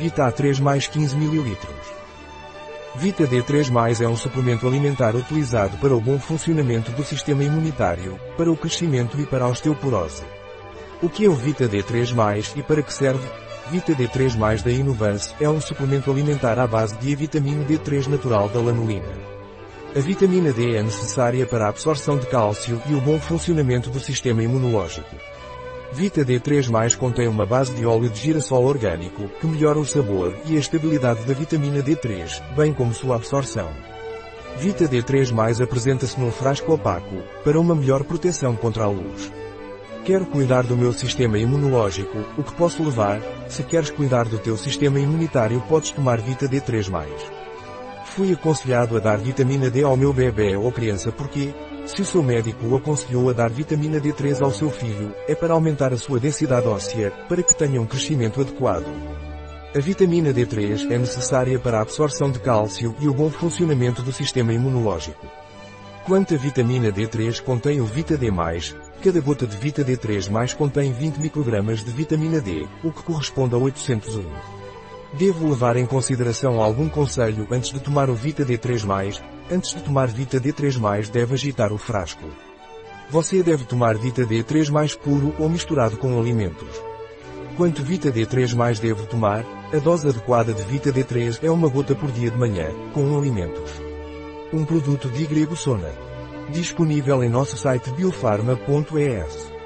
Vita A3 mais 15 ml. Vita D3+, é um suplemento alimentar utilizado para o bom funcionamento do sistema imunitário, para o crescimento e para a osteoporose. O que é o Vita D3+, e para que serve? Vita D3+, da Inovance, é um suplemento alimentar à base de vitamina D3 natural da lanolina. A vitamina D é necessária para a absorção de cálcio e o bom funcionamento do sistema imunológico. Vita D3+, contém uma base de óleo de girassol orgânico, que melhora o sabor e a estabilidade da vitamina D3, bem como sua absorção. Vita D3+, apresenta-se num frasco opaco, para uma melhor proteção contra a luz. Quero cuidar do meu sistema imunológico, o que posso levar? Se queres cuidar do teu sistema imunitário podes tomar Vita D3+. Fui aconselhado a dar vitamina D ao meu bebê ou criança porque, se o seu médico o aconselhou a dar vitamina D3 ao seu filho, é para aumentar a sua densidade óssea, para que tenha um crescimento adequado. A vitamina D3 é necessária para a absorção de cálcio e o bom funcionamento do sistema imunológico. Quanto a vitamina D3 contém o Vita D+, cada gota de Vita D3+, contém 20 microgramas de vitamina D, o que corresponde a 801. Devo levar em consideração algum conselho antes de tomar o Vita D3+, antes de tomar Vita D3+, deve agitar o frasco. Você deve tomar Vita D3+, puro ou misturado com alimentos. Quanto Vita D3+, devo tomar? A dose adequada de Vita D3 é uma gota por dia de manhã, com alimentos. Um produto de Grego Sona. Disponível em nosso site biofarma.es.